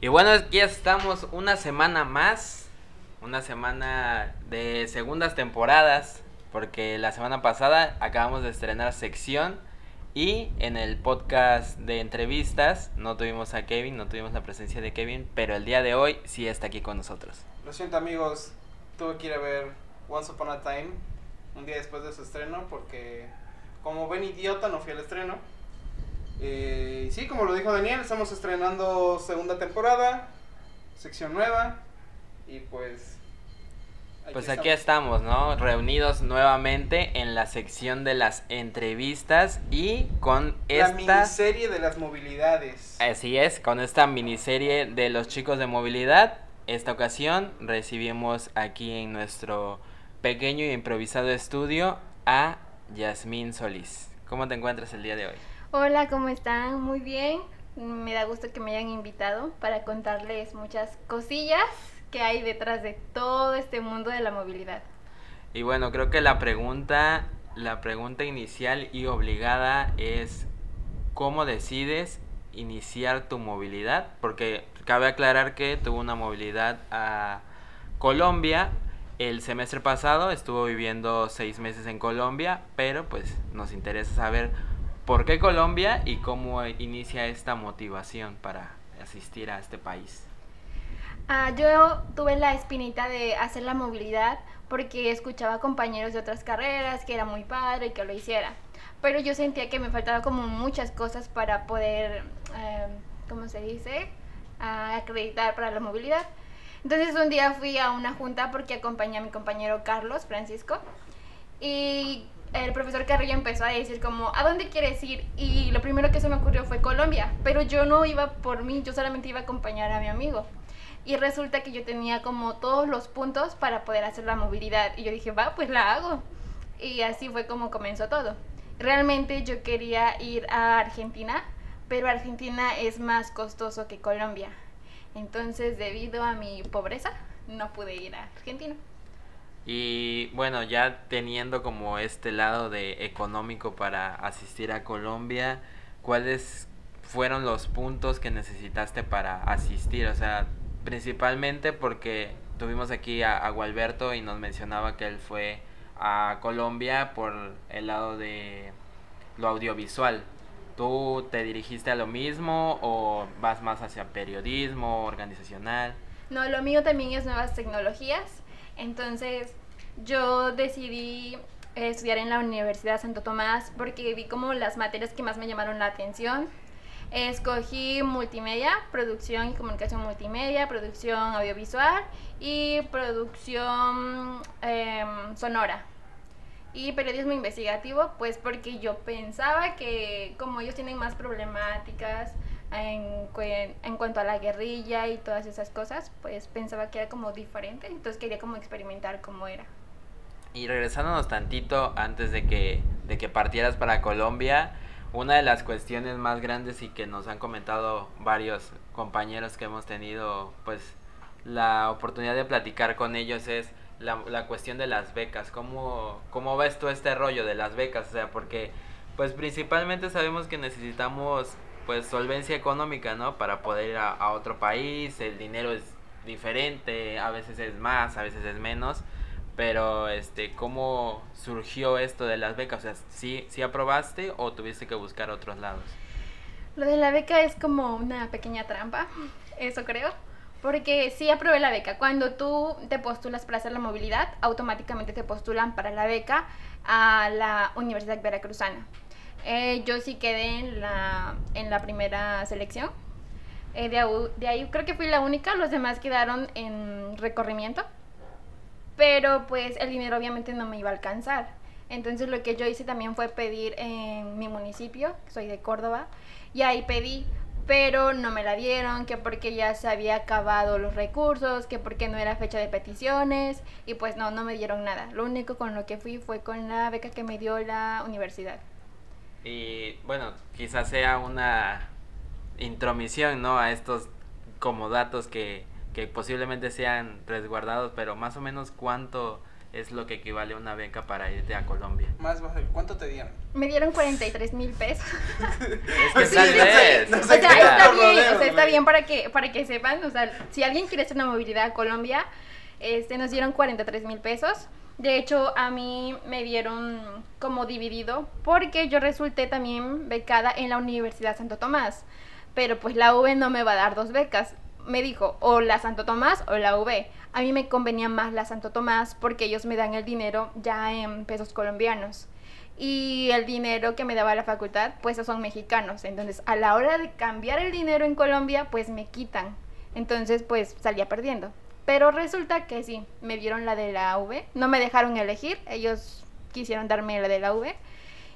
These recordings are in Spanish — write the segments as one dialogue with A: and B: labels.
A: Y bueno, aquí estamos una semana más. Una semana de segundas temporadas. Porque la semana pasada acabamos de estrenar sección. Y en el podcast de entrevistas no tuvimos a Kevin, no tuvimos la presencia de Kevin. Pero el día de hoy sí está aquí con nosotros.
B: Lo siento amigos, tuve que ir a ver Once Upon a Time un día después de su estreno porque como buen idiota no fui al estreno. Eh, y sí, como lo dijo Daniel, estamos estrenando segunda temporada, sección nueva y pues...
A: Pues aquí estamos, ¿no? Reunidos nuevamente en la sección de las entrevistas y con
B: La
A: esta...
B: miniserie de las movilidades.
A: Así es, con esta miniserie de los chicos de movilidad. Esta ocasión recibimos aquí en nuestro pequeño y improvisado estudio a Yasmín Solís. ¿Cómo te encuentras el día de hoy?
C: Hola, ¿cómo están? Muy bien. Me da gusto que me hayan invitado para contarles muchas cosillas que hay detrás de todo este mundo de la movilidad.
A: Y bueno, creo que la pregunta, la pregunta inicial y obligada es ¿cómo decides iniciar tu movilidad? Porque cabe aclarar que tuvo una movilidad a Colombia el semestre pasado, estuvo viviendo seis meses en Colombia, pero pues nos interesa saber por qué Colombia y cómo inicia esta motivación para asistir a este país.
C: Ah, yo tuve la espinita de hacer la movilidad porque escuchaba compañeros de otras carreras que era muy padre y que lo hiciera. Pero yo sentía que me faltaba como muchas cosas para poder, eh, ¿cómo se dice? Ah, acreditar para la movilidad. Entonces un día fui a una junta porque acompañé a mi compañero Carlos Francisco y el profesor Carrillo empezó a decir como, ¿a dónde quieres ir? Y lo primero que se me ocurrió fue Colombia, pero yo no iba por mí, yo solamente iba a acompañar a mi amigo. Y resulta que yo tenía como todos los puntos para poder hacer la movilidad. Y yo dije, va, pues la hago. Y así fue como comenzó todo. Realmente yo quería ir a Argentina, pero Argentina es más costoso que Colombia. Entonces, debido a mi pobreza, no pude ir a Argentina.
A: Y bueno, ya teniendo como este lado de económico para asistir a Colombia, ¿cuáles fueron los puntos que necesitaste para asistir? O sea, principalmente porque tuvimos aquí a, a Gualberto y nos mencionaba que él fue a Colombia por el lado de lo audiovisual. ¿Tú te dirigiste a lo mismo o vas más hacia periodismo, organizacional?
C: No, lo mío también es nuevas tecnologías. Entonces, yo decidí estudiar en la Universidad Santo Tomás porque vi como las materias que más me llamaron la atención. Escogí multimedia, producción y comunicación multimedia, producción audiovisual y producción em, sonora. Y periodismo investigativo, pues porque yo pensaba que como ellos tienen más problemáticas en, en cuanto a la guerrilla y todas esas cosas, pues pensaba que era como diferente, entonces quería como experimentar cómo era.
A: Y regresándonos tantito antes de que, de que partieras para Colombia, una de las cuestiones más grandes y que nos han comentado varios compañeros que hemos tenido pues la oportunidad de platicar con ellos es la, la cuestión de las becas. ¿Cómo, ¿Cómo ves tú este rollo de las becas? O sea, porque pues principalmente sabemos que necesitamos pues solvencia económica, ¿no? Para poder ir a, otro país, el dinero es diferente, a veces es más, a veces es menos. Pero, este, ¿cómo surgió esto de las becas? O sea, ¿sí, sí aprobaste o tuviste que buscar otros lados?
C: Lo de la beca es como una pequeña trampa, eso creo. Porque sí aprobé la beca. Cuando tú te postulas para hacer la movilidad, automáticamente te postulan para la beca a la Universidad Veracruzana. Eh, yo sí quedé en la, en la primera selección. Eh, de, de ahí creo que fui la única, los demás quedaron en recorrimiento. Pero pues el dinero obviamente no me iba a alcanzar. Entonces lo que yo hice también fue pedir en mi municipio, soy de Córdoba, y ahí pedí, pero no me la dieron, que porque ya se había acabado los recursos, que porque no era fecha de peticiones, y pues no, no me dieron nada. Lo único con lo que fui fue con la beca que me dio la universidad.
A: Y bueno, quizás sea una intromisión, ¿no? A estos como datos que, que posiblemente sean resguardados, pero más o menos cuánto es lo que equivale a una beca para irte a Colombia.
B: Más bajo, ¿cuánto te dieron?
C: Me dieron 43 mil pesos.
A: Es que
B: Sí,
A: tal
B: no sé,
A: vez.
B: no
C: está
B: güey.
C: bien para que, para que sepan, o sea, si alguien quiere hacer una movilidad a Colombia, este, nos dieron 43 mil pesos. De hecho, a mí me dieron como dividido porque yo resulté también becada en la Universidad Santo Tomás. Pero pues la V no me va a dar dos becas. Me dijo, o la Santo Tomás o la V. A mí me convenía más la Santo Tomás porque ellos me dan el dinero ya en pesos colombianos. Y el dinero que me daba la facultad, pues esos son mexicanos. Entonces, a la hora de cambiar el dinero en Colombia, pues me quitan. Entonces, pues salía perdiendo. Pero resulta que sí, me dieron la de la V. No me dejaron elegir, ellos quisieron darme la de la V.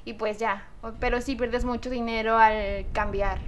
C: Y pues ya, pero sí pierdes mucho dinero al cambiar.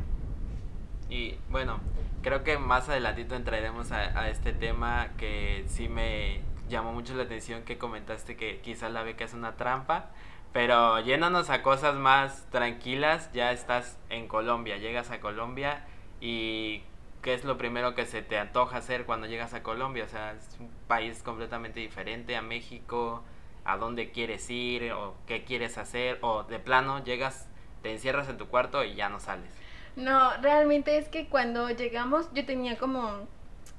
A: Y bueno, creo que más adelantito entraremos a, este tema que sí me llamó mucho la atención que comentaste que quizás la beca es una trampa. Pero yéndonos a cosas más tranquilas, ya estás en Colombia, llegas a Colombia y ¿qué es lo primero que se te antoja hacer cuando llegas a Colombia? O sea, es un país completamente diferente a México, a dónde quieres ir o qué quieres hacer o de plano llegas, te encierras en tu cuarto y ya no sales.
C: No, realmente es que cuando llegamos yo tenía como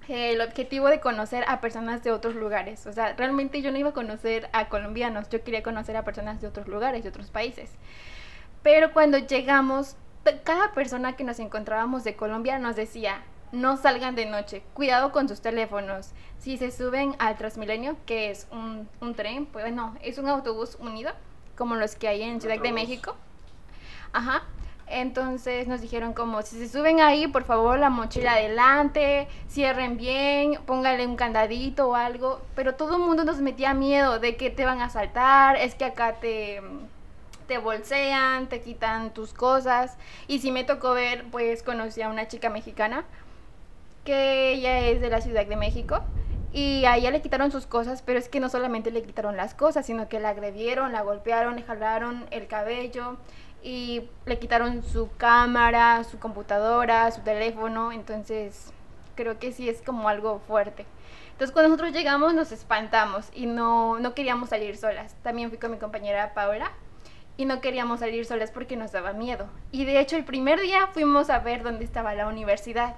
C: eh, el objetivo de conocer a personas de otros lugares. O sea, realmente yo no iba a conocer a colombianos, yo quería conocer a personas de otros lugares, de otros países. Pero cuando llegamos, cada persona que nos encontrábamos de Colombia nos decía, no salgan de noche, cuidado con sus teléfonos. Si se suben al Transmilenio, que es un, un tren, pues no, es un autobús unido, como los que hay en Ciudad de. México. Ajá. Entonces nos dijeron como si se suben ahí, por favor, la mochila adelante, cierren bien, póngale un candadito o algo. Pero todo el mundo nos metía miedo de que te van a asaltar, es que acá te, te bolsean, te quitan tus cosas. Y si me tocó ver, pues conocí a una chica mexicana que ella es de la Ciudad de México. Y a ella le quitaron sus cosas, pero es que no solamente le quitaron las cosas, sino que la agredieron, la golpearon, le jalaron el cabello y le quitaron su cámara, su computadora, su teléfono. Entonces, creo que sí es como algo fuerte. Entonces, cuando nosotros llegamos, nos espantamos y no, no queríamos salir solas. También fui con mi compañera Paola y no queríamos salir solas porque nos daba miedo. Y de hecho, el primer día fuimos a ver dónde estaba la universidad.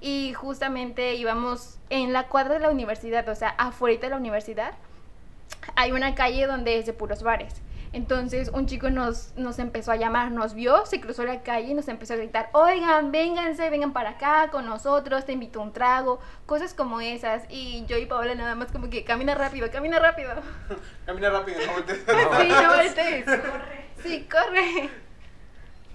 C: Y justamente íbamos en la cuadra de la universidad, o sea, afuera de la universidad, hay una calle donde es de puros bares. Entonces un chico nos, nos empezó a llamar, nos vio, se cruzó la calle y nos empezó a gritar, oigan, vénganse, vengan para acá con nosotros, te invito a un trago, cosas como esas. Y yo y Paola nada más como que camina rápido, camina rápido.
B: Camina rápido, no voltees.
C: Sí, no voltees. Sí, corre.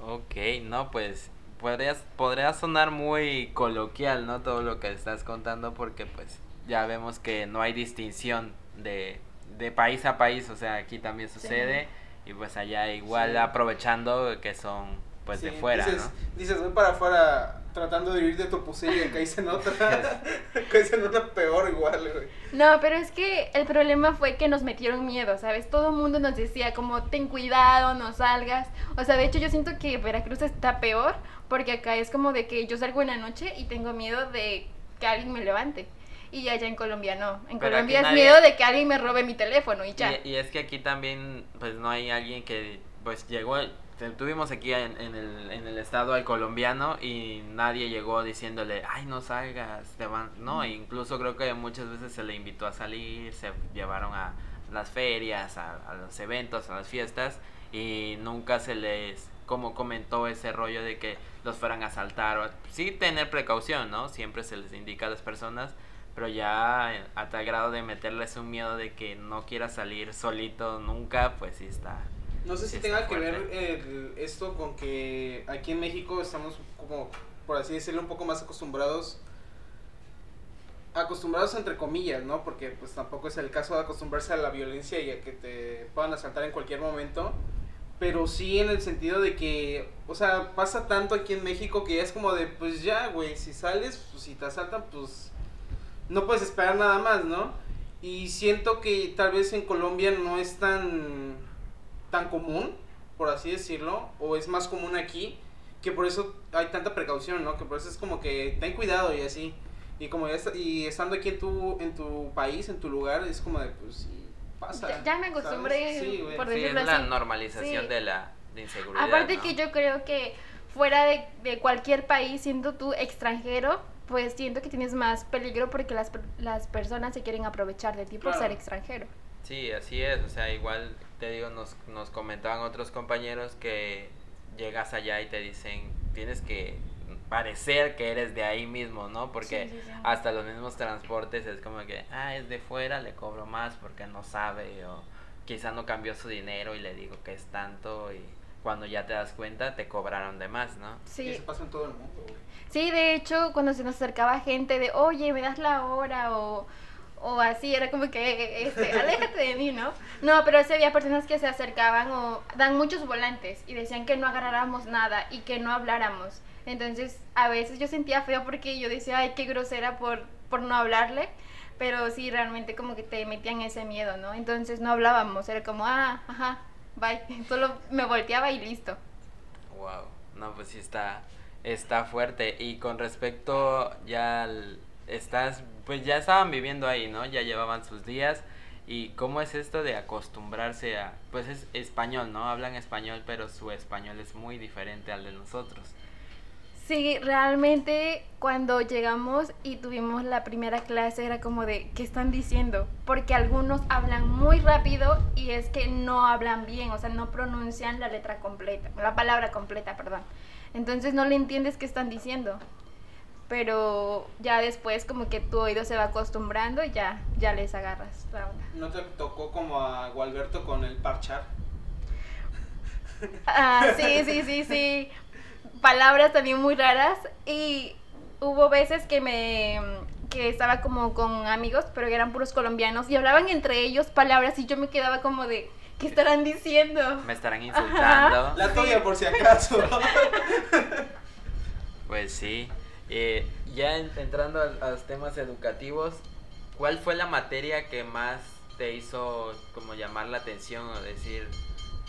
A: Ok, no, pues podrías, podría sonar muy coloquial, ¿no? Todo lo que estás contando porque pues ya vemos que no hay distinción de, de país a país, o sea, aquí también sucede y pues allá igual
B: Sí.
A: aprovechando que son pues de fuera,
B: dices,
A: ¿no?
B: Dices, voy para afuera tratando de huir de tu pusilla y caíste en otra. caíste en otra peor igual, güey.
C: No, pero es que el problema fue que nos metieron miedo, ¿sabes? Todo el mundo nos decía como, ten cuidado, no salgas. O sea, de hecho yo siento que Veracruz está peor porque acá es como de que yo salgo en la noche y tengo miedo de que alguien me levante. Y allá en Colombia no. En
A: Pero
C: Colombia es
A: nadie-
C: miedo de que alguien me robe mi teléfono y ya.
A: Y, y es que aquí también, pues no hay alguien que, pues llegó, tuvimos aquí en, en el, en el estado al colombiano y nadie llegó diciéndole, ay, no salgas, te van, no, e incluso creo que muchas veces se le invitó a salir, se llevaron a las ferias, a, a los eventos, a las fiestas y nunca se les, como comentó ese rollo de que los fueran a asaltar, o, sí tener precaución, ¿no? Siempre se les indica a las personas, pero ya a tal grado de meterles un miedo de que no quiera salir solito nunca, pues sí está.
B: No sé si tenga que ver el- esto con que aquí en México estamos como, por así decirlo, un poco más acostumbrados. Acostumbrados entre comillas, ¿no? Porque pues tampoco es el caso de acostumbrarse a la violencia y a que te puedan asaltar en cualquier momento. Pero sí en el sentido de que, o sea, pasa tanto aquí en México que es como de, pues ya, güey, si sales, pues si te asaltan, pues no puedes esperar nada más, ¿no? Y siento que tal vez en Colombia no es tan tan común, por así decirlo, o es más común aquí, que por eso hay tanta precaución, ¿no? Que por eso es como que ten cuidado y así. Y como ya está- y estando aquí en tu en tu país, en tu lugar, es como de pues pasa.
C: Ya- ya me acostumbré,
B: Sí,
C: por
A: Sí, es
C: decirlo
A: la
C: así.
A: normalización
C: Sí.
A: de la de inseguridad.
C: Aparte
A: ¿no?
C: que yo creo que fuera de, de cualquier país, siendo tú extranjero, pues siento que tienes más peligro porque las, las personas se quieren aprovechar de ti por
B: Claro.
C: ser extranjero.
A: Sí, así es, o sea, igual te digo, nos, nos comentaban otros compañeros que llegas allá y te dicen, tienes que parecer que eres de ahí mismo, ¿no? Porque
C: Sí, sí, sí.
A: hasta los mismos transportes es como que, ah, es de fuera, le cobro más porque no sabe o quizá no cambió su dinero y le digo que es tanto y cuando ya te das cuenta te cobraron de más, ¿no?
B: Y
C: Sí,
B: eso pasa en todo el mundo, güey.
C: sí, de hecho, cuando se nos acercaba gente de, oye, me das la hora o, o así, era como que, este, aléjate de mí, ¿no? No, pero sí había personas que se acercaban o dan muchos volantes y decían que no agarráramos nada y que no habláramos. Entonces, a veces yo sentía feo porque yo decía, ay, qué grosera por, por no hablarle. Pero sí, realmente como que te metían ese miedo, ¿no? Entonces no hablábamos, era como, ah, ajá, bye. Solo me volteaba y listo.
A: Wow, no, pues sí está, está fuerte. Y con respecto ya al- estás, pues ya estaban viviendo ahí, ¿no? Ya llevaban sus días. ¿Y cómo es esto de acostumbrarse a, pues es español, ¿no? Hablan español, pero su español es muy diferente al de nosotros.
C: Sí, realmente cuando llegamos y tuvimos la primera clase era como de, ¿qué están diciendo? Porque algunos hablan muy rápido y es que no hablan bien, o sea, no pronuncian la letra completa, la palabra completa, perdón. Entonces no le entiendes qué están diciendo. Pero ya después como que tu oído se va acostumbrando y ya, ya les agarras la onda.
B: ¿No te tocó como a Gualberto con el parchar?
C: Ah, sí, sí, sí, sí. Palabras también muy raras. Y hubo veces que me que estaba como con amigos, pero que eran puros colombianos, y hablaban entre ellos palabras y yo me quedaba como de, ¿qué estarán diciendo?
A: Me estarán insultando.
B: La tuya por si acaso.
A: Pues sí. Eh, ya en- entrando a, a los temas educativos, ¿cuál fue la materia que más te hizo como llamar la atención o decir,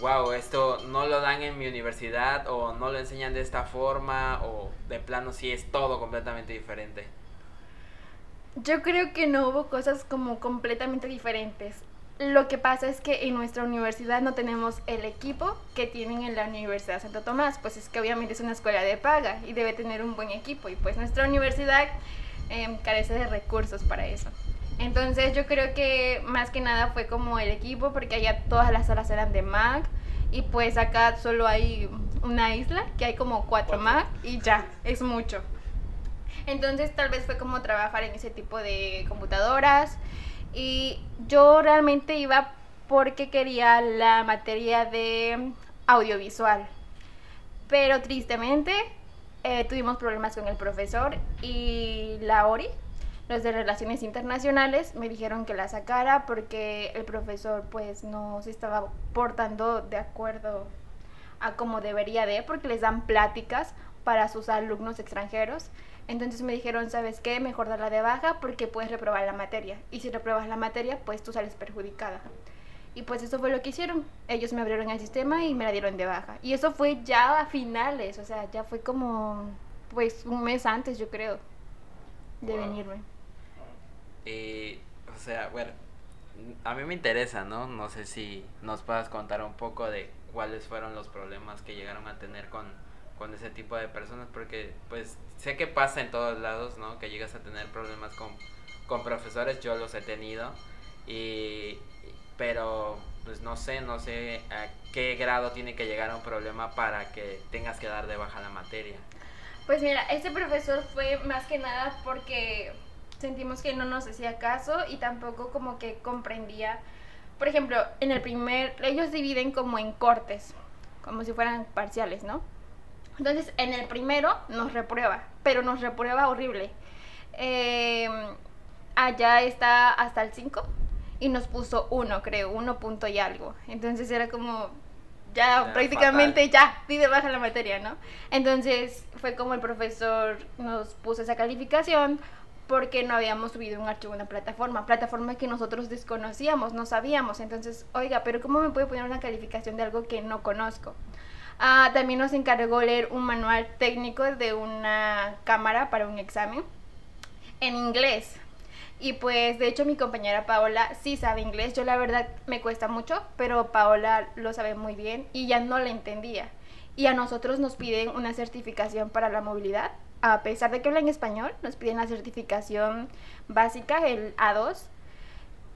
A: wow, esto no lo dan en mi universidad o no lo enseñan de esta forma o de plano sí es todo completamente diferente?
C: Yo creo que no hubo cosas como completamente diferentes. Lo que pasa es que en nuestra universidad no tenemos el equipo que tienen en la Universidad Santo Tomás, pues es que obviamente es una escuela de paga y debe tener un buen equipo y pues nuestra universidad em, carece de recursos para eso. Entonces yo creo que más que nada fue como el equipo porque allá todas las salas eran de Mac y pues acá solo hay una isla que hay como cuatro. Mac y ya, es mucho. Entonces tal vez fue como trabajar en ese tipo de computadoras y yo realmente iba porque quería la materia de audiovisual. Pero tristemente eh, tuvimos problemas con el profesor y la ORI, los de Relaciones Internacionales, me dijeron que la sacara porque el profesor pues no se estaba portando de acuerdo a como debería de, porque les dan pláticas para sus alumnos extranjeros. Entonces me dijeron, ¿sabes qué? Mejor darla de baja porque puedes reprobar la materia. Y si repruebas la materia, pues tú sales perjudicada. Y pues eso fue lo que hicieron. Ellos me abrieron el sistema y me la dieron de baja. Y eso fue ya a finales, o sea, ya fue como, pues un mes antes, yo creo, de
A: Wow.
C: venirme.
A: Y, o sea, bueno, a mí me interesa, ¿no? No sé si nos puedas contar un poco de cuáles fueron los problemas que llegaron a tener con, con ese tipo de personas, porque pues sé que pasa en todos lados, ¿no? Que llegas a tener problemas con, con profesores, yo los he tenido, y, pero pues no sé, no sé a qué grado tiene que llegar un problema para que tengas que dar de baja la materia.
C: Pues mira, ese profesor fue más que nada porque sentimos que no nos hacía caso y tampoco como que comprendía. Por ejemplo, en el primer, ellos dividen como en cortes, como si fueran parciales, ¿no? Entonces, en el primero nos reprueba, pero nos reprueba horrible. Eh, allá está hasta el 5 y nos puso 1, creo, 1 punto y algo. Entonces era como, ya,
A: Ya,
C: prácticamente ya, pide baja la materia, ¿no? Entonces fue como el profesor nos puso esa calificación porque no habíamos subido un archivo a una plataforma, plataforma que nosotros desconocíamos, no sabíamos. Entonces, oiga, pero ¿cómo me puede poner una calificación de algo que no conozco? Ah, también nos encargó leer un manual técnico de una cámara para un examen en inglés. Y pues de hecho mi compañera Paola sí sabe inglés, yo la verdad me cuesta mucho, pero Paola lo sabe muy bien y ya no le entendía. y a nosotros nos piden una certificación para la movilidad. A pesar de que hablan español, nos piden la certificación básica, el A2.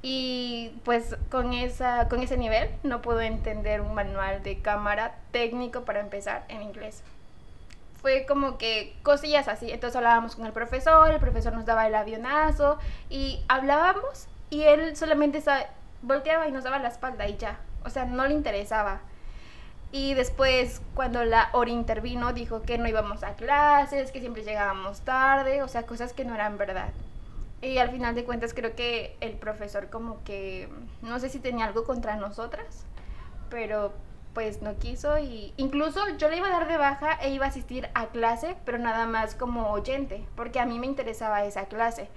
C: Y pues con, esa, con ese nivel no puedo entender un manual de cámara técnico para empezar en inglés. Fue como que cosillas así. Entonces hablábamos con el profesor, el profesor nos daba el avionazo y hablábamos y él solamente volteaba y nos daba la espalda y ya. O sea, no le interesaba. Y después, cuando la Ori intervino, dijo que no íbamos a clases, que siempre llegábamos tarde, o sea, cosas que no eran verdad. Y al final de cuentas creo que el profesor como que, no sé si tenía algo contra nosotras, pero pues no quiso y incluso yo le iba a dar de baja e iba a asistir a clase, pero nada más como oyente, porque a mí me interesaba esa clase.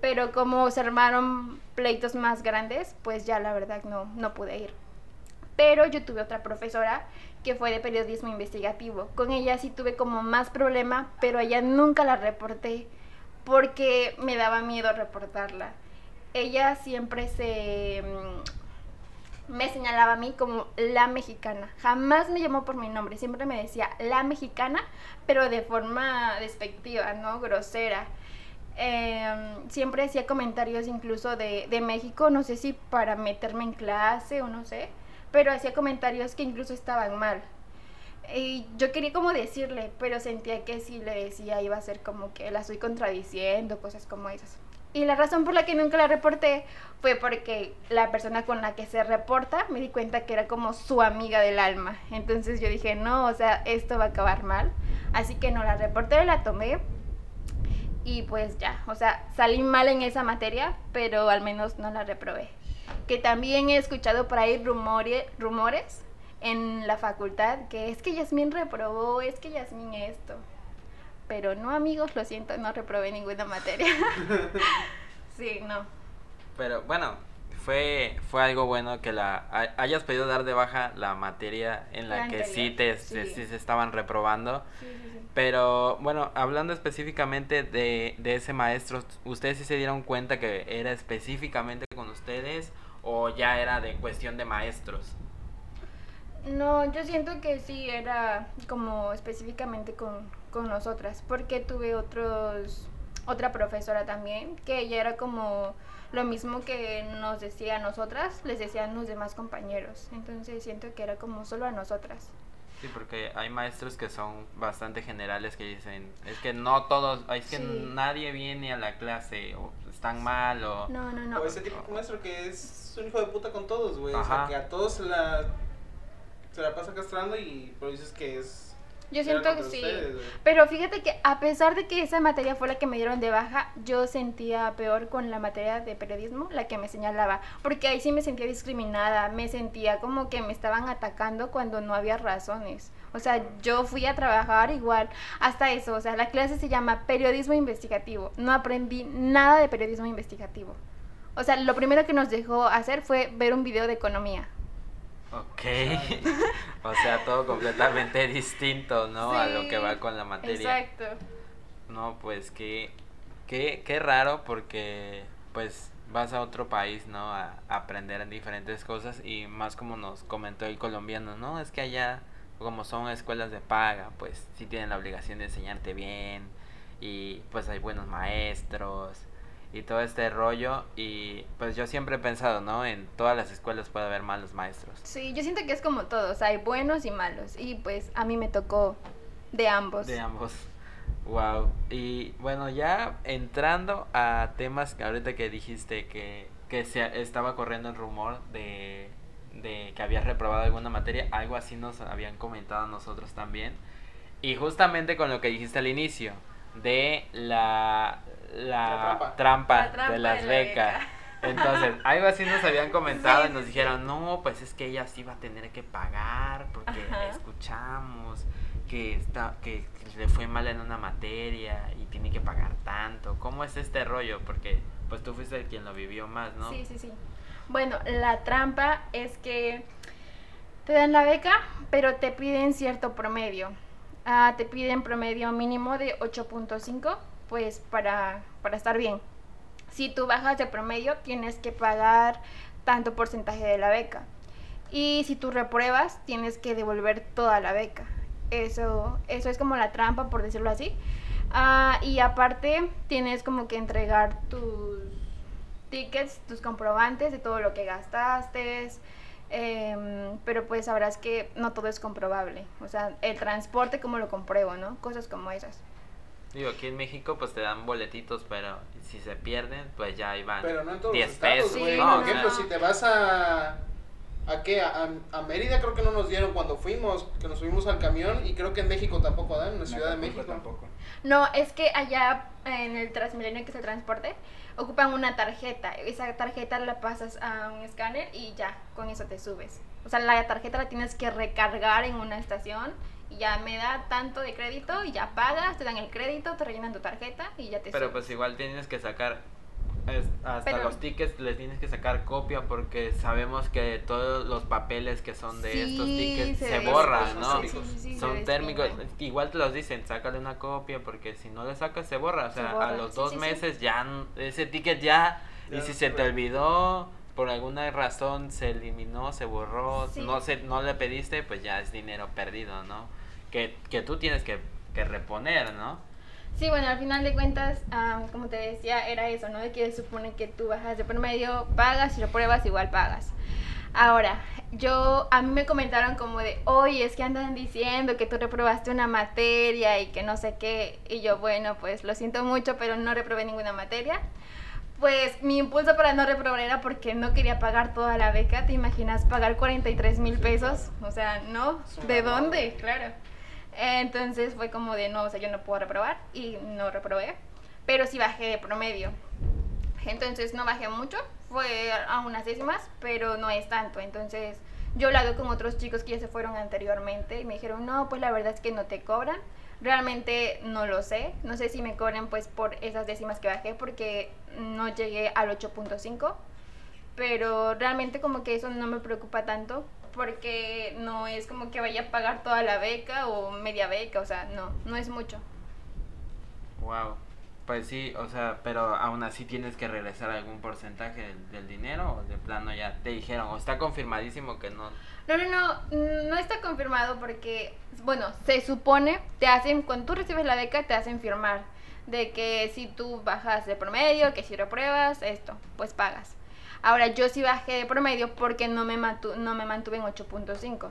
C: Pero como se armaron pleitos más grandes, pues ya la verdad no, no pude ir. Pero yo tuve otra profesora que fue de periodismo investigativo. Con ella sí tuve como más problema, pero a ella nunca la reporté porque me daba miedo reportarla. Ella siempre se mm, me señalaba a mí como la mexicana. Jamás me llamó por mi nombre, siempre me decía la mexicana, pero de forma despectiva, ¿no? Grosera. Em, siempre hacía comentarios incluso de, de México, no sé si para meterme en clase o no sé pero hacía comentarios que incluso estaban mal. Y yo quería como decirle, pero sentía que si le decía iba a ser como que la estoy contradiciendo, cosas como esas. Y la razón por la que nunca la reporté fue porque la persona con la que se reporta me di cuenta que era como su amiga del alma. Entonces yo dije, no, o sea, esto va a acabar mal. Así que no la reporté, la tomé. Y pues ya, o sea, salí mal en esa materia, pero al menos no la reprobé que también he escuchado por ahí rumores, rumores en la facultad que es que Yasmín reprobó, es que Yasmín esto. Pero no, amigos, lo siento, no reprobé ninguna materia. sí, no.
A: Pero bueno, fue, fue algo bueno que la hayas podido dar de baja la materia en la, que sí te sí. se estaban reprobando. Pero bueno, hablando específicamente de, de ese maestro, ¿ustedes sí se dieron cuenta que era específicamente con ustedes o ya era de cuestión de maestros?
C: No, yo siento que sí era como específicamente con, con nosotras, porque tuve otros, otra profesora también, que ella era como lo mismo que nos decía a nosotras, les decían los demás compañeros. Entonces siento que era como solo a nosotras.
A: Sí, porque hay maestros que son bastante generales que dicen, es que no todos, es que nadie viene a la clase o están mal o...
C: No, no, no.
B: O ese típico maestro que es un hijo de puta con todos, güey. O sea, que a todos se la, se la pasa castrando y pero dices que es
C: yo siento que sí. Pero fíjate que a pesar de que esa materia fue la que me dieron de baja, yo sentía peor con la materia de periodismo, la que me señalaba. Porque ahí sí me sentía discriminada, me sentía como que me estaban atacando cuando no había razones. O sea, yo fui a trabajar igual, hasta eso. O sea, la clase se llama periodismo investigativo. No aprendí nada de periodismo investigativo. O sea, lo primero que nos dejó hacer fue ver un video de economía.
A: Ok. o sea, todo completamente distinto, ¿no? a lo que va con la materia.
C: Exacto.
A: No, pues qué, qué, qué raro porque pues vas a otro país, ¿no? A, aprender en diferentes cosas y más como nos comentó el colombiano, ¿no? Es que allá, como son escuelas de paga, pues sí tienen la obligación de enseñarte bien y pues hay buenos maestros y todo este rollo y pues yo siempre he pensado, ¿no? En todas las escuelas puede haber malos maestros.
C: Sí, yo siento que es como todos, hay buenos y malos y pues a mí me tocó de ambos.
A: De ambos. Wow. Y bueno, ya entrando a temas que ahorita que dijiste que, que se estaba corriendo el rumor de, de que habías reprobado alguna materia, algo así nos habían comentado nosotros también. Y justamente con lo que dijiste al inicio, de la, la, trampa. de las becas. Entonces, algo así nos habían comentado y nos dijeron, no, pues es que ella sí va a tener que pagar porque escuchamos que, está, que le fue mal en una materia y tiene que pagar tanto. ¿Cómo es este rollo? Porque pues tú fuiste quien lo vivió más, ¿no?
C: Sí, sí, sí. Bueno, la trampa es que te dan la beca, pero te piden cierto promedio. Ah, te piden promedio mínimo de 8.5, pues para, para estar bien. Si tú bajas de promedio, tienes que pagar tanto porcentaje de la beca. Y si tú repruebas, tienes que devolver toda la beca. Eso, eso es como la trampa, por decirlo así. Ah, y aparte tienes como que entregar tus tickets, tus comprobantes de todo lo que gastaste. em, pero pues sabrás que no todo es comprobable. O sea, el transporte como lo compruebo, ¿no? Cosas como esas.
A: Digo, aquí en México pues te dan boletitos, pero si se pierden, pues ya ahí van
B: Pero no en todos
A: 10
B: los estados,
A: pesos.
B: Güey.
A: ¿no?
C: no,
B: Por
A: O sea,
B: ejemplo, si te vas a... ¿A qué? A, a Mérida creo que no nos dieron cuando fuimos, que nos subimos al camión y creo que en México tampoco dan, en la Ciudad de México.
D: tampoco.
C: No, es que allá en el Transmilenio que es el transporte, ocupan una tarjeta. Esa tarjeta la pasas a un escáner y ya, con eso te subes. O sea, la tarjeta la tienes que recargar en una estación ya me da tanto de crédito y ya pagas, te dan el crédito, te rellenan tu tarjeta y ya te
A: Pero
C: subes.
A: pues igual tienes que sacar es- hasta
C: Pero-
A: los tickets les tienes que sacar copia porque sabemos que todos los papeles que son de estos tickets se,
C: des-
A: borran, ¿no?
B: térmicos.
C: Sí, sí, sí, se
A: son térmicos, igual te los dicen, sácale una copia porque si no le sacas se borra, o
C: Se
A: sea, a los dos
C: sí, sí.
A: meses ya ese ticket ya,
B: Ya
A: y si
B: no
A: se te olvidó por alguna razón se eliminó, se borró,
C: Sí.
A: no se no le pediste, pues ya es dinero perdido, ¿no? Que, que tú tienes que, que reponer, ¿no?
C: Sí, bueno, al final de cuentas, am, como te decía, era eso, ¿no? De que se supone que tú bajas de promedio, pagas y lo pruebas, igual pagas. Ahora, yo, a mí me comentaron como de, oye, es que andan diciendo que tú reprobaste una materia y que no sé qué. Y yo, bueno, pues lo siento mucho, pero no reprobé ninguna materia. Pues mi impulso para no reprobar era porque no quería pagar toda la beca. ¿Te imaginas pagar 43 mil pesos? O sea, no, ¿de dónde? Claro. Entonces fue como de, no, o sea, yo no puedo reprobar y no reprobé, pero sí bajé de promedio. Entonces no bajé mucho, fue a unas décimas, pero no es tanto. Entonces yo he hablado con otros chicos que ya se fueron anteriormente y me dijeron, no, pues la verdad es que no te cobran. Realmente no lo sé, no sé si me cobran pues por esas décimas que bajé porque no llegué al 8.5, pero realmente como que eso no me preocupa tanto porque no es como que vaya a pagar toda la beca o media beca, o sea, no, no es mucho.
A: Wow. Pues sí, o sea, pero aún así tienes que regresar algún porcentaje del, del dinero o de plano ya te dijeron, o está confirmadísimo que no.
C: No, no, no, no está confirmado porque, bueno, se supone, te hacen, cuando tú recibes la beca, te hacen firmar de que si tú bajas de promedio, que si repruebas, esto, pues pagas. Ahora, yo sí bajé de promedio porque no me, mantu- no me mantuve en 8.5.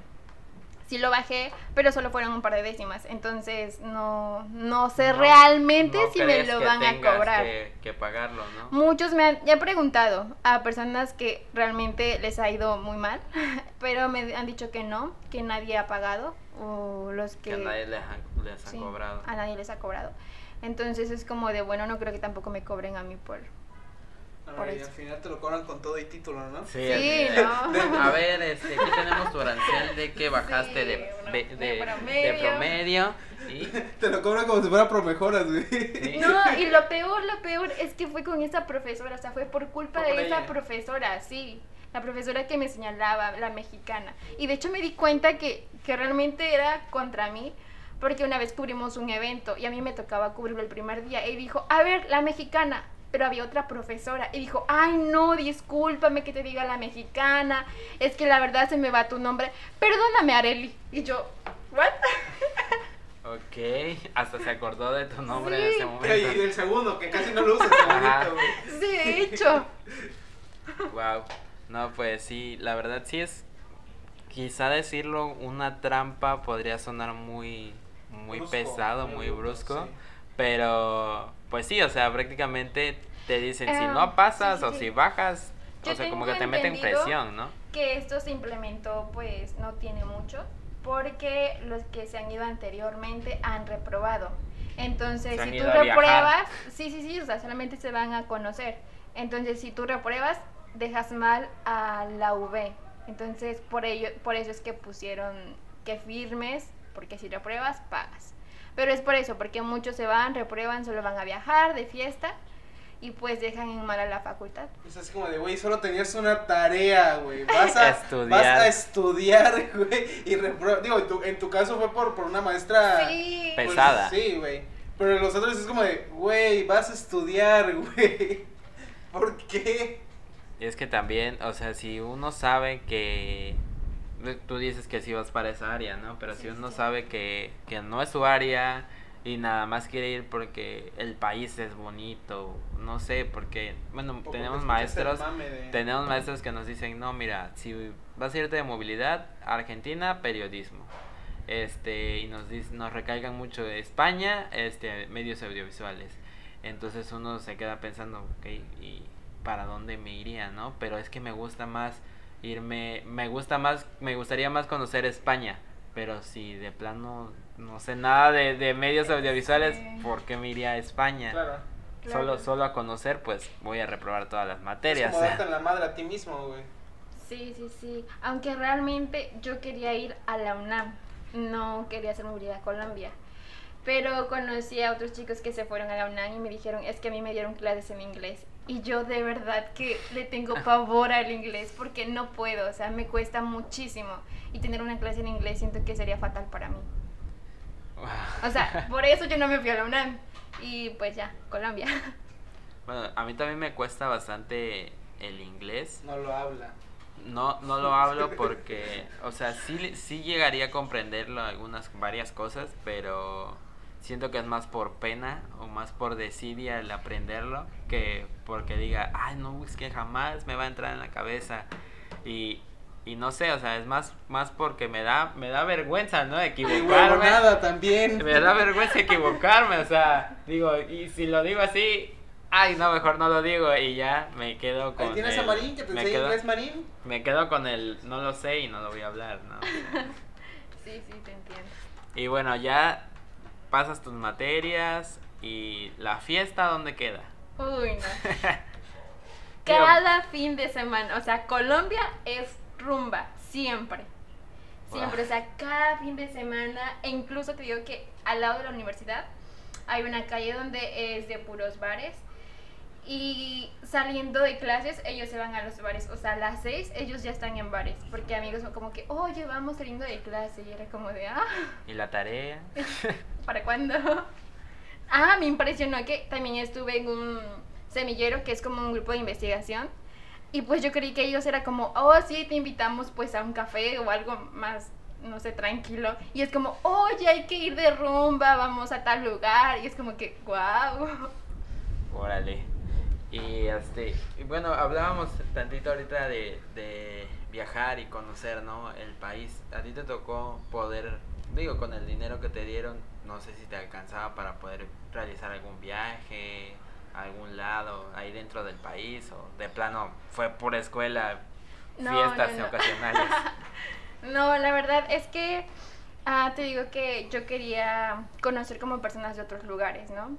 C: Sí lo bajé, pero solo fueron un par de décimas. Entonces, no, no sé
A: no-
C: realmente
A: no
C: si me lo van a cobrar.
A: Que, que pagarlo, ¿no?
C: Muchos me han ya he preguntado a personas que realmente les ha ido muy mal, pero me han dicho que no, que nadie ha pagado o los que,
A: Que a nadie les han, les
C: sí,
A: cobrado.
C: a nadie les ha cobrado. Entonces es como de bueno, no creo que tampoco me cobren a mí por por eso.
B: al final te lo cobran con todo y título, ¿no?
A: Sí, de-
C: ¿no?
A: A ver, este, aquí tenemos tu arancel de que bajaste
C: Sí,
A: de, de,
C: de
A: de- de
C: promedio.
A: y
B: Te lo cobran como si fuera promejoras, güey.
A: sí.
C: No, y lo peor, lo peor es que fue con esa profesora, o sea, fue por culpa
B: por
C: de esa profesora, sí. La profesora que me señalaba, la mexicana. Y de hecho me di cuenta que, que realmente era contra mí, porque una vez cubrimos un evento y a mí me tocaba cubrirlo el primer día. Y dijo, a ver, la mexicana. Pero había otra profesora y dijo, ay no, discúlpame que te diga la mexicana, es que la verdad se me va tu nombre, perdóname Areli. Y yo, ¿what?
A: Ok, hasta se acordó de tu nombre en
C: Sí.
A: ese
B: Y
A: momento.
B: del segundo, que casi no lo usas.
C: Sí, de hecho.
A: Wow. No, pues sí, la verdad sí es. Quizá decirlo una trampa podría sonar muy, muy
B: Brusco,
A: pesado,
B: muy
A: muy
B: brusco,
A: brusco.
B: sí.
A: Pero, pues sí, o sea, prácticamente te dicen si
C: Ah,
A: no pasas
C: sí, sí,
A: o si bajas,
C: Yo
A: o sea, como que te meten presión, ¿no?
C: que esto se implementó pues no tiene mucho porque los que se han ido anteriormente han reprobado. Entonces, si tú repruebas, sí, sí, sí, o sea, solamente se van a conocer. Entonces, si tú repruebas, dejas mal a la V. Entonces, por ello por eso es que pusieron que firmes, porque si repruebas, pagas. Pero es por eso, porque muchos se van, reprueban, solo van a viajar de fiesta y pues dejan en mal a la facultad.
B: Es así como de, güey, solo tenías una tarea, güey. Vas a
A: Estudiar.
B: Vas a estudiar, güey. Y repro- Digo, en tu, en tu caso fue por, por una maestra.
C: Sí.
B: pues,
A: Pesada.
B: sí, güey. Pero en los otros es como de, güey, vas a estudiar, güey. ¿Por qué?
A: Y es que también, o sea, si uno sabe que, tú dices que si vas para esa área, ¿no? Pero si uno sabe que, que no es su área y nada más quiere ir porque el país es bonito, no sé, porque, bueno, tenemos maestros, tenemos maestros que nos dicen, no, mira, si vas a irte de movilidad, Argentina, periodismo. Este, y nos, nos recaigan mucho de España, este, medios audiovisuales. Entonces uno se queda pensando, ok, ¿y para dónde me iría, no? Pero es que me gusta más irme, me gusta más, me gustaría más conocer España, pero si de plano no sé nada de, medios audiovisuales, ¿por qué me iría a España? Claro. Solo, solo a conocer, pues voy a reprobar todas las materias.
B: Es como la madre a ti mismo, güey.
C: Sí, sí, sí. Aunque realmente yo quería ir a la UNAM, no quería hacer movilidad a Colombia. Pero conocí a otros chicos que se fueron a la UNAM y me dijeron, es que a mí me dieron clases en inglés. Y yo de verdad que le tengo pavor al inglés porque no puedo, o sea, me cuesta muchísimo. Y tener una clase en inglés siento que sería fatal para mí. O sea, por eso yo no me fui a la UNAM. Y pues ya, Colombia.
A: Bueno, a mí también me cuesta bastante el inglés.
B: No lo habla.
A: No, no lo hablo porque, o sea, sí, sí llegaría a comprenderlo algunas, varias cosas, pero siento que es más por pena o más por desidia el aprenderlo que porque diga, ay, no, es que jamás me va a entrar en la cabeza. Y, y no sé, o sea, es más, más porque me da, me da vergüenza, ¿no? Equivocarme.
B: nada también.
A: Me da vergüenza equivocarme, o sea, digo, y si lo digo así, ay, no, mejor no lo digo y ya me quedo con.
B: ¿Tienes a Marín que inglés Marín?
A: Me quedo con el no lo sé y no lo voy a hablar, ¿no?
C: sí, sí, te entiendo.
A: Y bueno, ya pasas tus materias y la fiesta, ¿dónde queda?
C: Uy, no. Cada fin de semana, o sea, Colombia es rumba, siempre. Siempre, o sea, cada fin de semana, e incluso te digo que al lado de la universidad hay una calle donde es de puros bares. Y saliendo de clases, ellos se van a los bares. O sea, a las seis, ellos ya están en bares. Porque amigos son como que, oye, vamos saliendo de clase. Y era como de, ah.
A: ¿Y la tarea?
C: ¿Para cuándo? Ah, me impresionó que también estuve en un semillero que es como un grupo de investigación. Y pues yo creí que ellos era como, oh, sí, te invitamos pues a un café o algo más, no sé, tranquilo. Y es como, oye, hay que ir de rumba, vamos a tal lugar. Y es como que, wow.
A: Órale. Y este, bueno, hablábamos tantito ahorita de, de viajar y conocer, ¿no? El país. A ti te tocó poder, digo, con el dinero que te dieron, no sé si te alcanzaba para poder realizar algún viaje, a algún lado, ahí dentro del país, o de plano fue por escuela, fiestas ocasionales.
C: no, la verdad es que ah, te digo que yo quería conocer como personas de otros lugares, ¿no?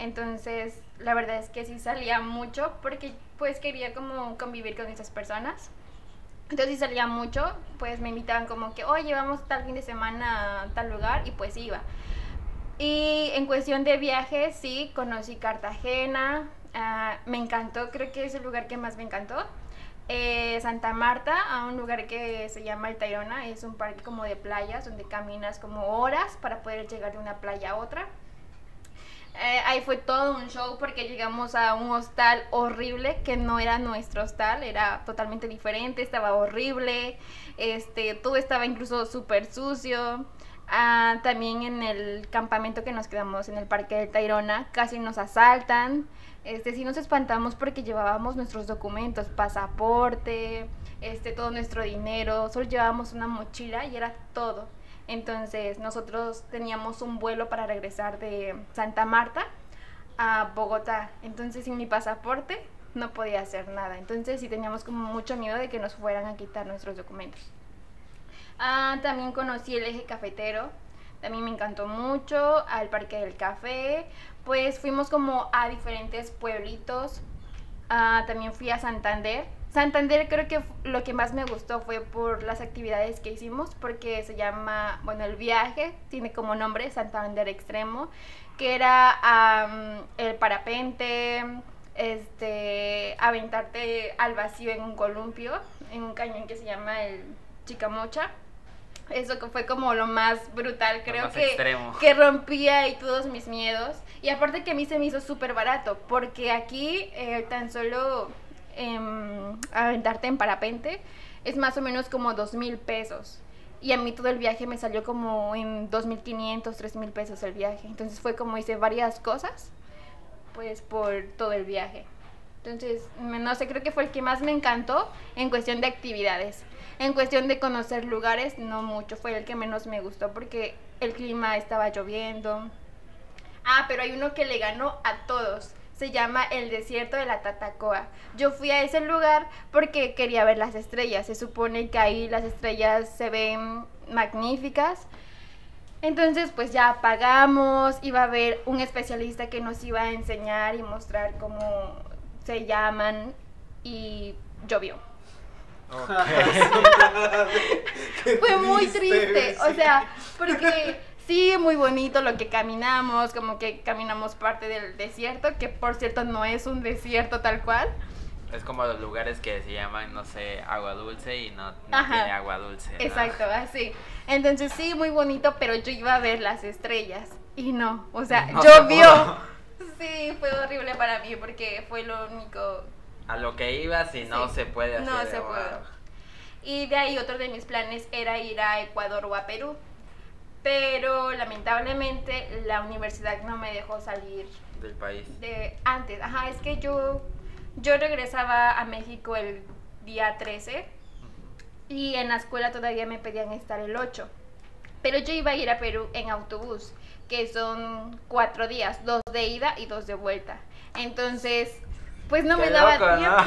C: Entonces, la verdad es que sí salía mucho porque pues quería como convivir con esas personas. Entonces, sí salía mucho, pues me invitaban como que, oye, vamos tal fin de semana a tal lugar y pues iba. Y en cuestión de viajes, sí, conocí Cartagena, ah, me encantó, creo que es el lugar que más me encantó. Eh, Santa Marta, a un lugar que se llama El Tayrona, es un parque como de playas donde caminas como horas para poder llegar de una playa a otra. Eh, ahí fue todo un show porque llegamos a un hostal horrible que no era nuestro hostal, era totalmente diferente, estaba horrible, este, todo estaba incluso súper sucio. Ah, también en el campamento que nos quedamos en el parque de Tayrona, casi nos asaltan. Este, sí nos espantamos porque llevábamos nuestros documentos, pasaporte, este, todo nuestro dinero, solo llevábamos una mochila y era todo. Entonces nosotros teníamos un vuelo para regresar de Santa Marta a Bogotá. Entonces sin mi pasaporte no podía hacer nada. Entonces sí teníamos como mucho miedo de que nos fueran a quitar nuestros documentos. Ah, también conocí el eje cafetero. También me encantó mucho al Parque del Café. Pues fuimos como a diferentes pueblitos. Ah, también fui a Santander. Santander creo que lo que más me gustó fue por las actividades que hicimos, porque se llama, bueno, el viaje tiene como nombre Santander Extremo, que era el parapente, este, aventarte al vacío en un columpio, en un cañón que se llama el Chicamocha eso que fue como lo más brutal, creo que, que rompía todos mis miedos. Y aparte que a mí se me hizo súper barato, porque aquí eh, tan solo em, aventarte en parapente es más o menos como dos mil pesos. Y a mí todo el viaje me salió como en 2.500, 3.000 pesos el viaje. Entonces fue como hice varias cosas, pues por todo el viaje. Entonces, no sé, creo que fue el que más me encantó en cuestión de actividades. En cuestión de conocer lugares, no mucho, fue el que menos me gustó porque el clima estaba lloviendo. Ah, pero hay uno que le ganó a todos se llama el desierto de la Tatacoa. Yo fui a ese lugar porque quería ver las estrellas. Se supone que ahí las estrellas se ven magníficas. Entonces, pues ya pagamos, iba a haber un especialista que nos iba a enseñar y mostrar cómo se llaman y llovió. Fue muy triste, o sea, porque sí, muy bonito lo que caminamos, como que caminamos parte del desierto, que por cierto no es un desierto tal cual.
A: Es como los lugares que se llaman, no sé, agua dulce y no, tiene agua dulce.
C: Exacto, así. Entonces sí, muy bonito, pero yo iba a ver las estrellas y no, o sea, llovió. Sí, fue horrible para mí porque fue lo único.
A: A lo que ibas y no se puede hacer.
C: No se puede. Y de ahí otro de mis planes era ir a Ecuador o a Perú pero lamentablemente la universidad no me dejó salir
A: del país.
C: De antes, ajá, es que yo yo regresaba a México el día 13 y en la escuela todavía me pedían estar el 8. Pero yo iba a ir a Perú en autobús, que son cuatro días, dos de ida y dos de vuelta. Entonces, pues no me daba tiempo.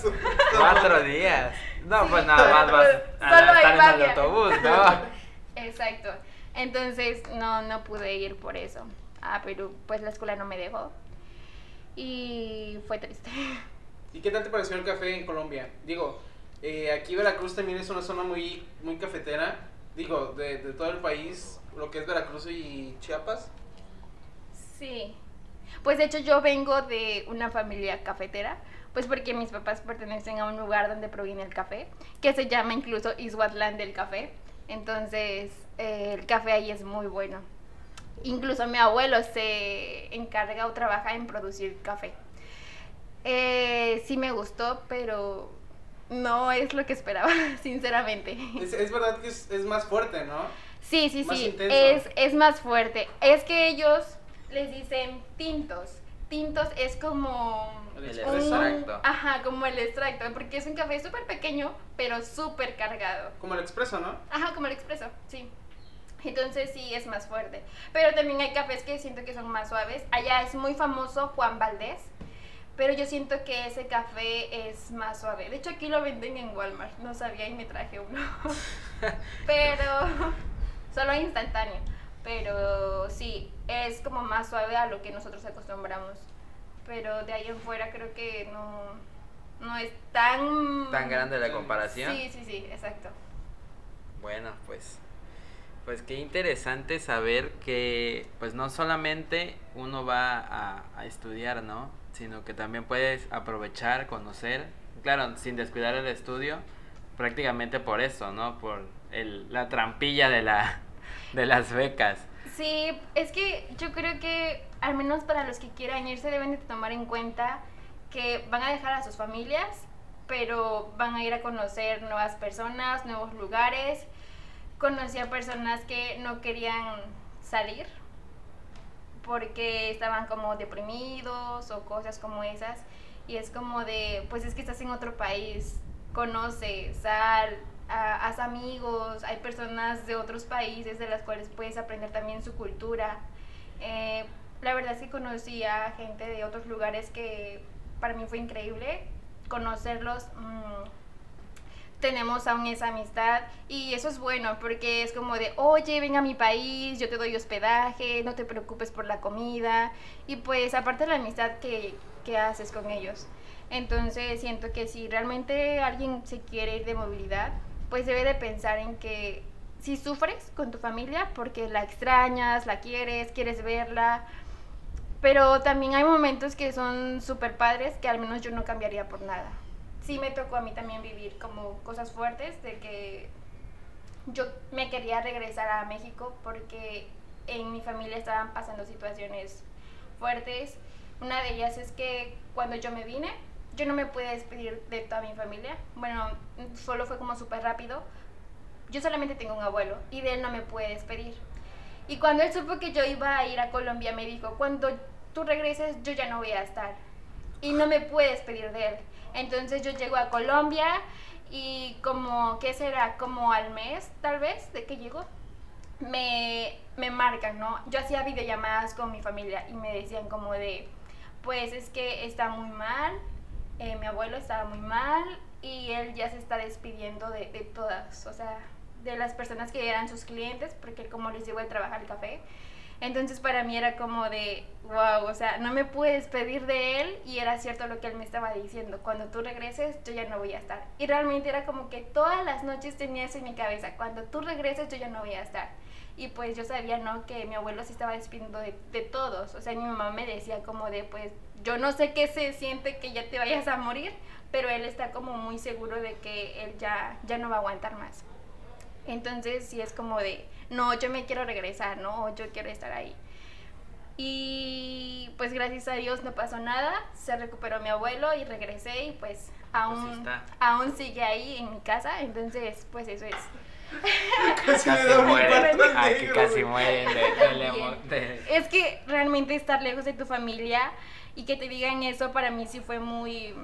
A: cuatro días. No, pues nada más vas a estar en el autobús, ¿no?
C: Exacto. Entonces no, no pude ir por eso a Perú, pues la escuela no me dejó. Y fue triste.
B: ¿Y qué tal te pareció el café en Colombia? Digo, eh, aquí Veracruz también es una zona muy, muy cafetera. Digo, de, de todo el país, lo que es Veracruz y Chiapas.
C: Sí. Pues de hecho yo vengo de una familia cafetera, pues porque mis papás pertenecen a un lugar donde proviene el café, que se llama incluso Ishuatlán del Café. Entonces, eh, el café ahí es muy bueno. Incluso mi abuelo se encarga o trabaja en producir café. Eh, sí me gustó, pero no es lo que esperaba, sinceramente.
B: Es, verdad que es, más fuerte, ¿no?
C: Sí, sí, sí. Es, es más fuerte. Es que ellos les dicen tintos. Tintos es como
A: el extracto.
C: Ajá, como el extracto, porque es un café súper pequeño, pero súper cargado.
B: Como el expreso, ¿no?
C: Ajá, como el expreso, sí. Entonces sí es más fuerte. Pero también hay cafés que siento que son más suaves. Allá es muy famoso Juan Valdés. Pero yo siento que ese café es más suave. De hecho, aquí lo venden en Walmart. No sabía y me traje uno. pero solo instantáneo. Pero sí, es como más suave a lo que nosotros acostumbramos pero de ahí en fuera creo que no, no es tan...
A: Tan grande la comparación.
C: Sí, sí, sí, exacto.
A: Bueno, pues pues qué interesante saber que pues no solamente uno va a, a, estudiar, ¿no? Sino que también puedes aprovechar, conocer, claro, sin descuidar el estudio, prácticamente por eso, ¿no? Por el, la trampilla de, la, de las becas.
C: Sí, es que yo creo que al menos para los que quieran irse deben de tomar en cuenta que van a dejar a sus familias, pero van a ir a conocer nuevas personas, nuevos lugares. Conocí a personas que no querían salir porque estaban como deprimidos o cosas como esas. Y es como de, pues es que estás en otro país, conoce, sal, haz amigos, hay personas de otros países de las cuales puedes aprender también su cultura. Eh, la verdad es que conocí a gente de otros lugares que para mí fue increíble conocerlos. Mm, tenemos aún esa amistad y eso es bueno porque es como de, oye, ven a mi país, yo te doy hospedaje, no te preocupes por la comida y pues aparte la amistad que, que haces con ellos. Entonces siento que si realmente alguien se quiere ir de movilidad, pues debe de pensar en que si sufres con tu familia porque la extrañas, la quieres, quieres verla, pero también hay momentos que son súper padres que al menos yo no cambiaría por nada. Sí me tocó a mí también vivir como cosas fuertes de que yo me quería regresar a México porque en mi familia estaban pasando situaciones fuertes. Una de ellas es que cuando yo me vine, yo no me pude despedir de toda mi familia. Bueno, solo fue como súper rápido. Yo solamente tengo un abuelo y de él no me pude despedir. Y cuando él supo que yo iba a ir a Colombia, me dijo, cuando tú regreses, yo ya no voy a estar. Y no me pude despedir de él. Entonces yo llego a Colombia y como, ¿qué será? Como al mes, tal vez, de que llego, me, me marcan, ¿no? Yo hacía videollamadas con mi familia y me decían como de, pues es que está muy mal, eh, mi abuelo estaba muy mal y él ya se está despidiendo de, de, todas, o sea, de las personas que eran sus clientes, porque como les digo, él trabaja el café. Entonces para mí era como de, wow, o sea, no me pude despedir de él y era cierto lo que él me estaba diciendo, cuando tú regreses yo ya no voy a estar. Y realmente era como que todas las noches tenía eso en mi cabeza, cuando tú regreses yo ya no voy a estar. Y pues yo sabía, ¿no? Que mi abuelo se estaba despidiendo de, de todos. O sea, mi mamá me decía como de, pues, yo no sé qué se siente que ya te vayas a morir, pero él está como muy seguro de que él ya, ya no va a aguantar más. Entonces sí es como de, no, yo me quiero regresar, ¿no? Yo quiero estar ahí. Y pues gracias a Dios no pasó nada, se recuperó mi abuelo y regresé y pues aún,
A: Pues
C: aún sigue ahí en mi casa, entonces pues eso es.
B: Casi
A: mueren, aquí
B: negro,
A: casi mueren de, de
C: Es que realmente estar lejos de tu familia y que te digan eso para mí sí fue muy...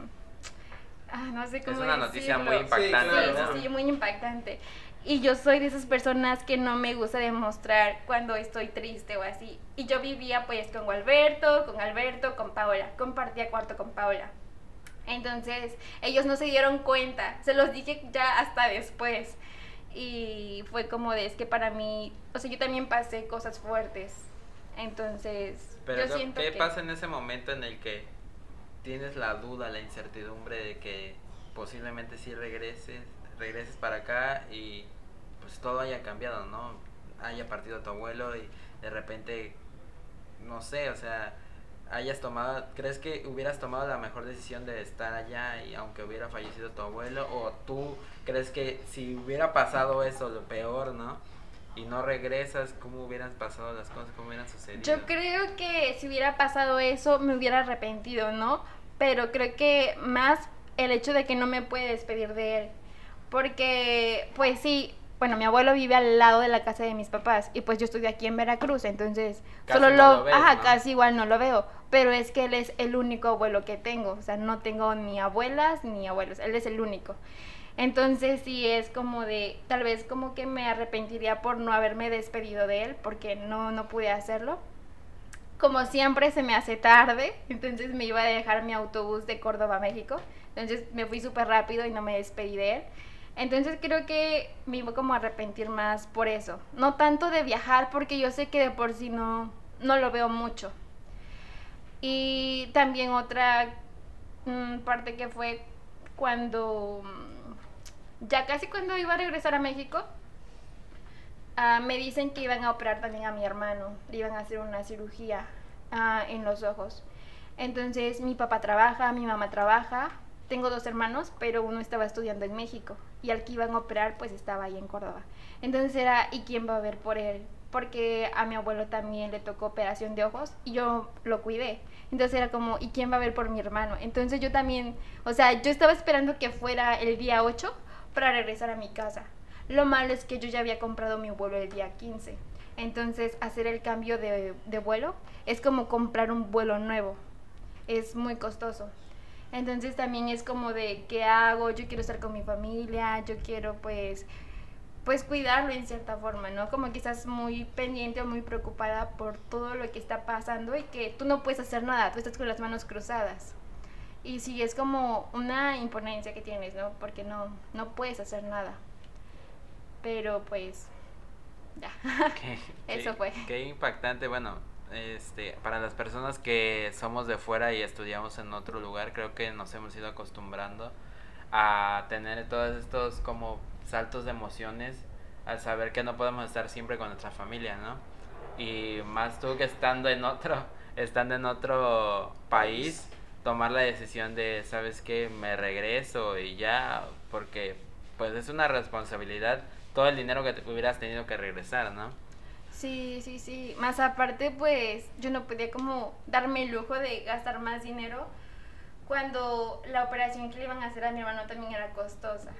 C: Ah, no sé cómo
A: una noticia muy impactante,
B: claro,
C: Sí,
A: ¿no?
C: sí, sí, muy impactante. Y yo soy de esas personas que no me gusta demostrar cuando estoy triste o así. Y yo vivía pues con Alberto, con Alberto, con Paola. Compartía cuarto con Paola. Entonces ellos no se dieron cuenta. Se los dije ya hasta después. Y fue como de, es que para mí, o sea, yo también pasé cosas fuertes. Entonces,
A: Pero
C: yo
A: ¿qué-
C: siento
A: ¿qué
C: que...
A: pasa en ese momento en el que tienes la duda, la incertidumbre de que posiblemente sí regreses, regreses para acá y pues todo haya cambiado, ¿no? Haya partido tu abuelo y de repente, no sé, o sea, hayas tomado, ¿crees que hubieras tomado la mejor decisión de estar allá y aunque hubiera fallecido tu abuelo? ¿O tú crees que si hubiera pasado eso, lo peor, ¿no? Y no regresas, ¿cómo hubieran pasado las cosas? ¿Cómo hubieran sucedido?
C: Yo creo que si hubiera pasado eso me hubiera arrepentido, ¿no? Pero creo que más el hecho de que no me puede despedir de él. Porque, pues sí, bueno, mi abuelo vive al lado de la casa de mis papás y pues yo estoy aquí en Veracruz, entonces
A: Casi
C: solo
A: no
C: lo,
A: lo ves,
C: ajá,
A: ¿no?
C: casi igual no lo veo, pero es que él es el único abuelo que tengo, o sea, no tengo ni abuelas ni abuelos, él es el único. Entonces sí es como de, tal vez como que me arrepentiría por no haberme despedido de él, porque no, no pude hacerlo. Como siempre se me hace tarde, entonces me iba a dejar mi autobús de Córdoba a México, entonces me fui súper rápido y no me despedí de él. Entonces creo que me iba como a arrepentir más por eso. No tanto de viajar, porque yo sé que de por sí no, no lo veo mucho. Y también otra mm, parte que fue cuando, mm, ya casi cuando iba a regresar a México, ah, me dicen que iban a operar también a mi hermano, le iban a hacer una cirugía ah, en los ojos. Entonces mi papá trabaja, mi mamá trabaja, tengo dos hermanos, pero uno estaba estudiando en México y al que iban a operar pues estaba ahí en Córdoba. Entonces era, ¿y quién va a ver por él? Porque a mi abuelo también le tocó operación de ojos y yo lo cuidé. Entonces era como, ¿y quién va a ver por mi hermano? Entonces yo también, o sea, yo estaba esperando que fuera el día 8 para regresar a mi casa. Lo malo es que yo ya había comprado mi vuelo el día 15. Entonces hacer el cambio de, de vuelo es como comprar un vuelo nuevo. Es muy costoso. Entonces también es como de qué hago, yo quiero estar con mi familia, yo quiero pues pues cuidarlo en cierta forma, ¿no? Como que estás muy pendiente o muy preocupada por todo lo que está pasando y que tú no puedes hacer nada, tú estás con las manos cruzadas. Y sí, es como una imponencia que tienes, ¿no? Porque no, no puedes hacer nada. Pero pues, ya.
A: Qué-
C: Eso
A: qué-
C: fue.
A: Qué impactante, bueno, este, para las personas que somos de fuera y estudiamos en otro lugar, creo que nos hemos ido acostumbrando a tener todos estos como saltos de emociones al saber que no podemos estar siempre con nuestra familia, ¿no? Y más tú que estando en otro, estando en otro país, tomar la decisión de, ¿sabes qué? Me regreso y ya, porque pues es una responsabilidad todo el dinero que te hubieras tenido que regresar, ¿no?
C: Sí, sí, sí. Más aparte, pues yo no podía como darme el lujo de gastar más dinero cuando la operación que le iban a hacer a mi hermano también era costosa.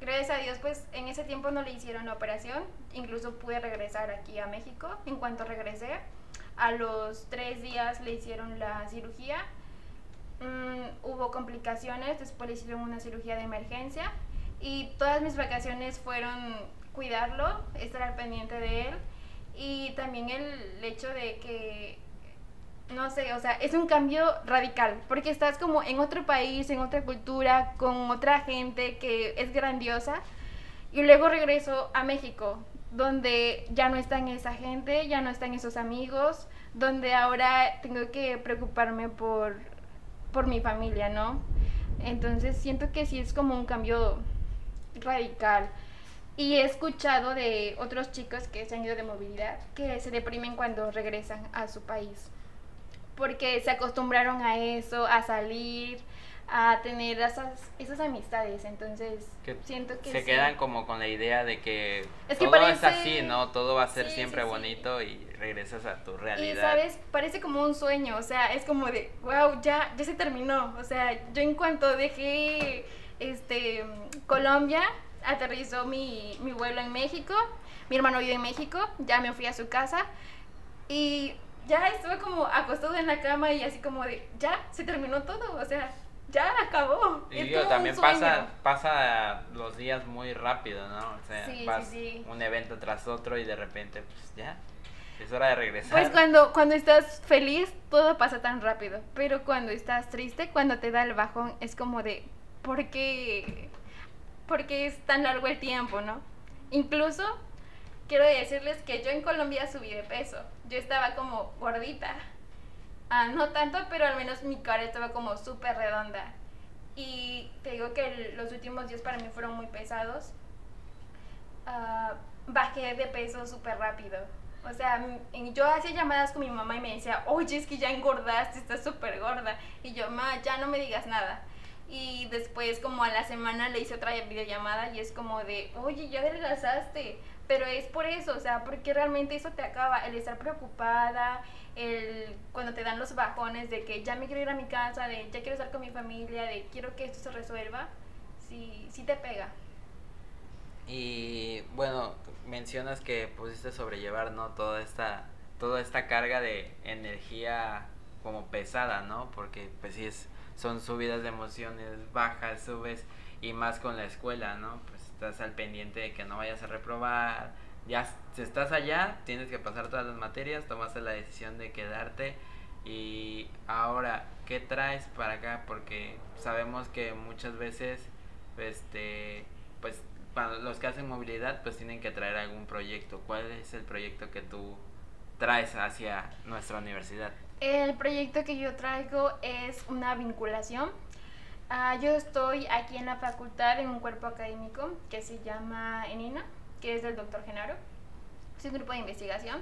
C: Gracias a Dios, pues en ese tiempo no le hicieron la operación, incluso pude regresar aquí a México. En cuanto regresé, a los tres días le hicieron la cirugía, mm, hubo complicaciones, después le hicieron una cirugía de emergencia y todas mis vacaciones fueron cuidarlo, estar al pendiente de él y también el hecho de que no sé, o sea, es un cambio radical, porque estás como en otro país, en otra cultura, con otra gente que es grandiosa, y luego regreso a México, donde ya no están esa gente, ya no están esos amigos, donde ahora tengo que preocuparme por, por mi familia, ¿no? Entonces siento que sí es como un cambio radical. Y he escuchado de otros chicos que se han ido de movilidad que se deprimen cuando regresan a su país. Porque se acostumbraron a eso, a salir, a tener esas, esas amistades. Entonces,
A: Que
C: siento que
A: se
C: sí.
A: quedan como con la idea de que
C: Es que
A: todo es así, ¿no? Todo va a ser
C: Sí,
A: siempre
C: sí,
A: bonito y regresas a tu
C: Y
A: realidad.
C: sabes, parece como un sueño, o sea, es como de, wow, ya, ya se terminó. O sea, yo en cuanto dejé este Colombia, aterrizó mi, mi vuelo en México, mi hermano vive en México, ya me fui a su casa y ya estuve como acostado en la cama y así como de, ya, se terminó todo, o sea, ya acabó.
A: Y digo, también pasa, pasa los días muy rápido, ¿no? O sea,
C: Sí, sí,
A: vas
C: sí.
A: un evento tras otro y de repente, pues ya, es hora de regresar.
C: Pues cuando, cuando estás feliz, todo pasa tan rápido. Pero cuando estás triste, cuando te da el bajón, es como de, ¿por qué, por qué es tan largo el tiempo, no? Incluso, quiero decirles que yo en Colombia subí de peso. Yo estaba como gordita. Ah, no tanto, pero al menos mi cara estaba como súper redonda. Y te digo que los últimos días para mí fueron muy pesados. Ah, bajé de peso súper rápido. O sea, yo hacía llamadas con mi mamá y me decía, oye, es que ya engordaste, estás súper gorda. Y yo, ma, ya no me digas nada. Y después, como a la semana, le hice otra videollamada y es como de, oye, ya adelgazaste. Pero es por eso, o sea, porque realmente eso te acaba, el estar preocupada, el cuando te dan los bajones de que ya me quiero ir a mi casa, de ya quiero estar con mi familia, de quiero que esto se resuelva, sí, sí te pega.
A: Y bueno, mencionas que pudiste sobrellevar, ¿no? Toda esta, toda esta carga de energía como pesada, ¿no? Porque pues sí es, son subidas de emociones, bajas, subes y más con la escuela, ¿no? Pues estás al pendiente de que no vayas a reprobar. Ya si estás allá, tienes que pasar todas las materias, tomaste la decisión de quedarte y ahora, ¿qué traes para acá? Porque sabemos que muchas veces, este, pues para los que hacen movilidad, pues tienen que traer algún proyecto. ¿Cuál es el proyecto que tú traes hacia nuestra universidad?
C: El proyecto que yo traigo es una vinculación. Ah, yo estoy aquí en la facultad en un cuerpo académico que se llama ENINA, que es del doctor Genaro. Es un grupo de investigación.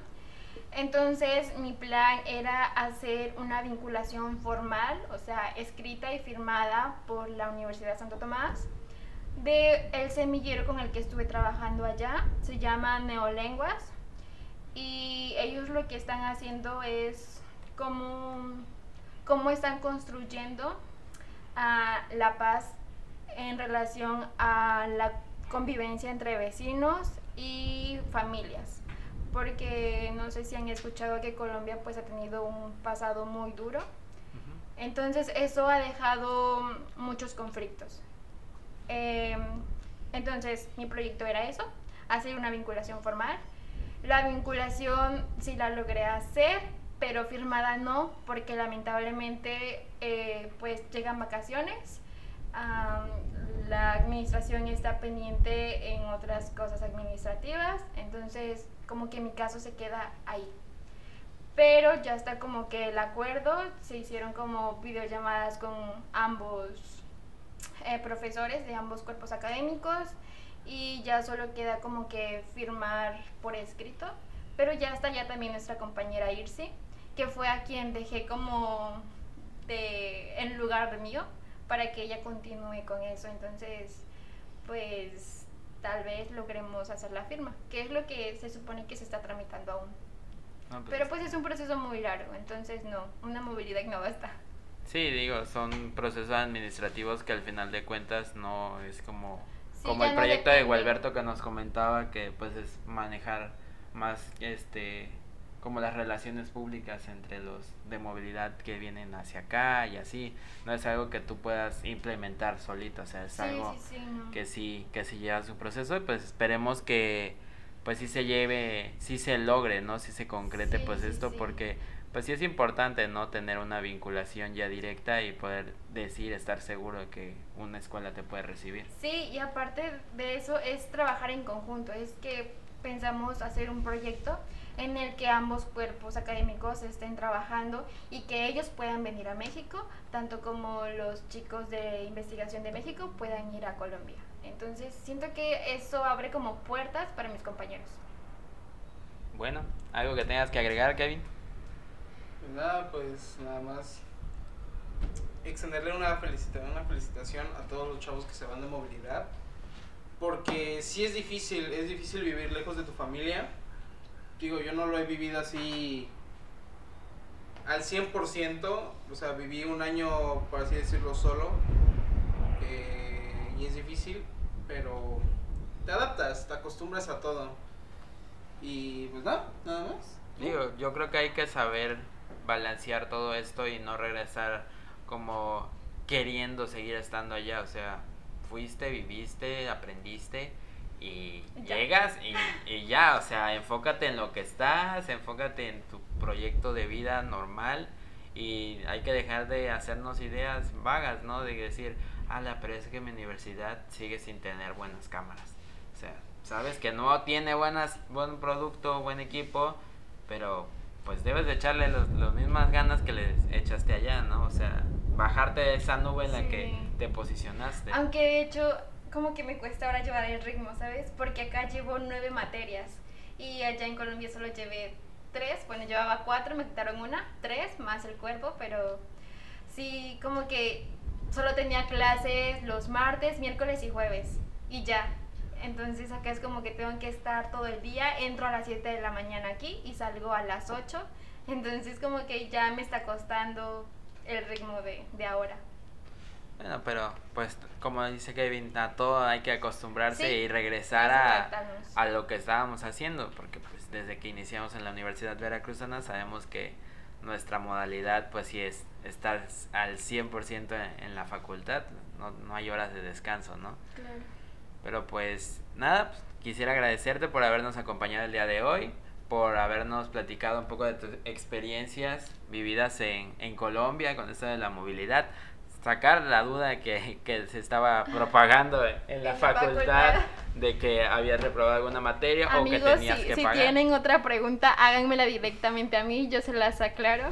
C: Entonces mi plan era hacer una vinculación formal, o sea, escrita y firmada por la Universidad Santo Tomás, de el semillero con el que estuve trabajando allá. Se llama Neolenguas y ellos lo que están haciendo es cómo, cómo están construyendo ah, la paz en relación a la convivencia entre vecinos y familias. Porque no sé si han escuchado que Colombia pues ha tenido un pasado muy duro. Entonces eso ha dejado muchos conflictos. Em, entonces mi proyecto era eso, hacer una vinculación formal. La vinculación sí la logré hacer, pero firmada no, porque lamentablemente eh, pues llegan vacaciones. am, la administración está pendiente en otras cosas administrativas, entonces como que mi caso se queda ahí. Pero ya está como que el acuerdo, se hicieron como videollamadas con ambos eh, profesores de ambos cuerpos académicos y ya solo queda como que firmar por escrito. Pero ya está ya también nuestra compañera Irsi, que fue a quien dejé como de, en lugar de mío para que ella continúe con eso. Entonces, pues tal vez logremos hacer la firma, que es lo que se supone que se está tramitando aún.
A: No, pues,
C: Pero pues es un proceso muy largo, entonces no, una movilidad no basta.
A: Sí, digo, son procesos administrativos que al final de cuentas no es como,
C: Sí,
A: como el
C: no
A: proyecto de. Gualberto que nos comentaba que pues es manejar más este como las relaciones públicas entre los de movilidad que vienen hacia acá y así, no es algo que tú puedas implementar solito, o sea, es
C: Sí,
A: algo
C: sí, sí, no.
A: que sí que sí lleva su proceso y pues esperemos que pues sí se lleve, sí se logre, ¿no? Sí se concrete pues esto porque pues sí es importante, ¿no? Tener una vinculación ya directa y poder decir, estar seguro de que una escuela te puede recibir.
C: Sí, y aparte de eso es trabajar en conjunto, es que pensamos hacer un proyecto en el que ambos cuerpos académicos estén trabajando y que ellos puedan venir a México, tanto como los chicos de investigación de México puedan ir a Colombia. Entonces siento que eso abre como puertas para mis compañeros.
A: Bueno, algo que tengas que agregar, Kevin.
B: Pues nada, pues nada más extenderle una felicitación, una felicitación a todos los chavos que se van de movilidad. Porque sí es difícil, es difícil vivir lejos de tu familia. Digo, yo no lo he vivido así al 100%, o sea, viví un año, por así decirlo, solo. eh, y es difícil, pero te adaptas, te acostumbras a todo. Y pues nada, nada más.
A: Digo, yo creo que hay que saber balancear todo esto y no regresar como queriendo seguir estando allá. O sea, fuiste, viviste, aprendiste y
C: Ya.
A: llegas y, y ya. O sea, enfócate en lo que estás, enfócate en tu proyecto de vida normal y hay que dejar de hacernos ideas vagas, ¿no? De decir, ala, pero es que mi universidad sigue sin tener buenas cámaras. O sea, sabes que no tiene buenas, buen producto, buen equipo, pero pues debes de echarle los, las mismas ganas que le echaste allá, ¿no? O sea, bajarte de esa nube en la que te posicionaste.
C: Aunque de hecho, como que me cuesta ahora llevar el ritmo, ¿sabes? Porque acá llevo nueve materias y allá en Colombia solo llevé tres. Bueno, llevaba cuatro, me quitaron una, tres más el cuerpo, pero sí, como que solo tenía clases los martes, miércoles y jueves y ya. Entonces acá es como que tengo que estar todo el día, entro a las 7 de la mañana aquí y salgo a las 8. Entonces como que ya me está costando el ritmo de, de ahora.
A: Bueno, pero pues como dice Kevin, a todo hay que acostumbrarse
C: Sí,
A: y regresar a, a lo que estábamos haciendo, porque pues desde que iniciamos en la Universidad Veracruzana sabemos que nuestra modalidad pues sí es estar al 100% en, en la facultad, no, no hay horas de descanso, ¿no?
C: Claro.
A: Pero pues nada, pues, quisiera agradecerte por habernos acompañado el día de hoy, por habernos platicado un poco de tus experiencias vividas en, en Colombia con esto de la movilidad, sacar la duda que, que se estaba propagando en la facultad de que habías reprobado alguna materia o que
C: Amigos,
A: tenías
C: si,
A: que
C: si
A: pagar.
C: tienen otra pregunta, háganmela directamente a mí, yo se las aclaro.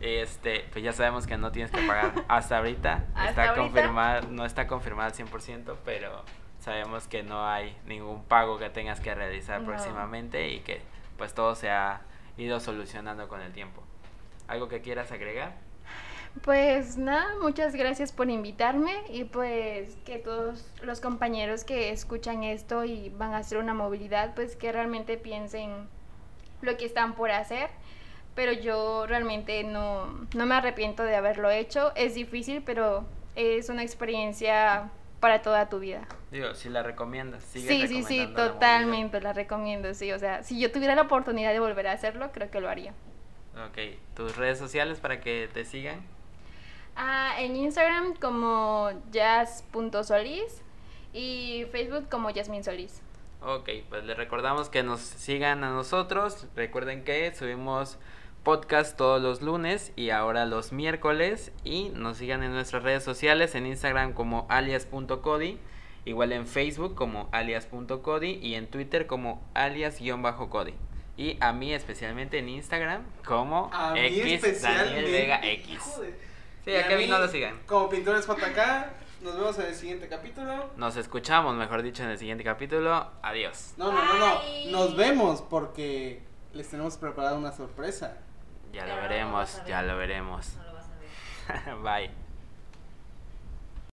A: Este, pues ya sabemos que no tienes que pagar hasta ahorita.
C: Hasta
A: está
C: ahorita.
A: confirmado, no está confirmado al 100%, pero sabemos que no hay ningún pago que tengas que realizar
C: No.
A: próximamente y que pues todo se ha ido solucionando con el tiempo. ¿Algo que quieras agregar?
C: Pues nada, muchas gracias por invitarme y pues que todos los compañeros que escuchan esto y van a hacer una movilidad, pues que realmente piensen lo que están por hacer. Pero yo realmente no, no me arrepiento de haberlo hecho. Es difícil, pero es una experiencia para toda tu vida.
A: Digo, si la recomiendas,
C: Sí, sí, sí,
A: la
C: totalmente la recomiendo, sí. O sea, si yo tuviera la oportunidad de volver a hacerlo, creo que lo haría.
A: Ok, tus redes sociales para que te sigan.
C: Ah, en Instagram como jazz.solís y Facebook como Yasmin Solís.
A: Ok, pues les recordamos que nos sigan a nosotros. Recuerden que subimos podcast todos los lunes y ahora los miércoles. Y nos sigan en nuestras redes sociales, en Instagram como alias.cody, igual en Facebook como alias.cody y en Twitter como alias-cody. Y a mí especialmente en Instagram como
B: A mí
A: X Daniel. Vega X. Sí,
B: Y
A: a
B: a
A: Kevin
B: mí,
A: no lo sigan.
B: Como pintores JK, nos vemos en el siguiente capítulo.
A: Nos escuchamos, mejor dicho, en el siguiente capítulo. Adiós.
B: No, no, no, no. Nos vemos porque les tenemos preparada una sorpresa.
A: Ya lo veremos, ya lo veremos.
D: No lo vas a ver.
A: Bye.